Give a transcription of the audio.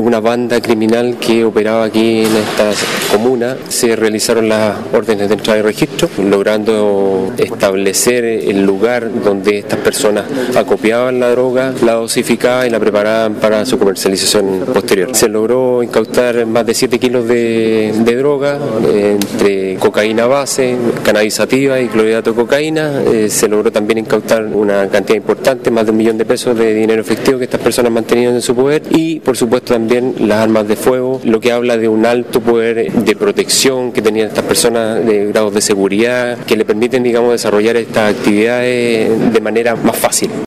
una banda criminal que operaba aquí en esta comuna. Se realizaron las órdenes de entrada y registro, logrando establecer el lugar donde estas personas acopiaban la droga, la dosificaban y la preparaban para su comercialización posterior. Se logró incautar más de 7 kilos de, droga, entre cocaína base, cannabisativa y clorhidrato de cocaína. Eh, se logró también incautar una cantidad importante, más de un millón de pesos de dinero efectivo que estas personas mantenían en su poder y, por supuesto, también las armas de fuego, lo que habla de un alto poder de protección que tenían estas personas, de grados de seguridad, que le permiten, digamos, desarrollar estas actividades de manera más fácil.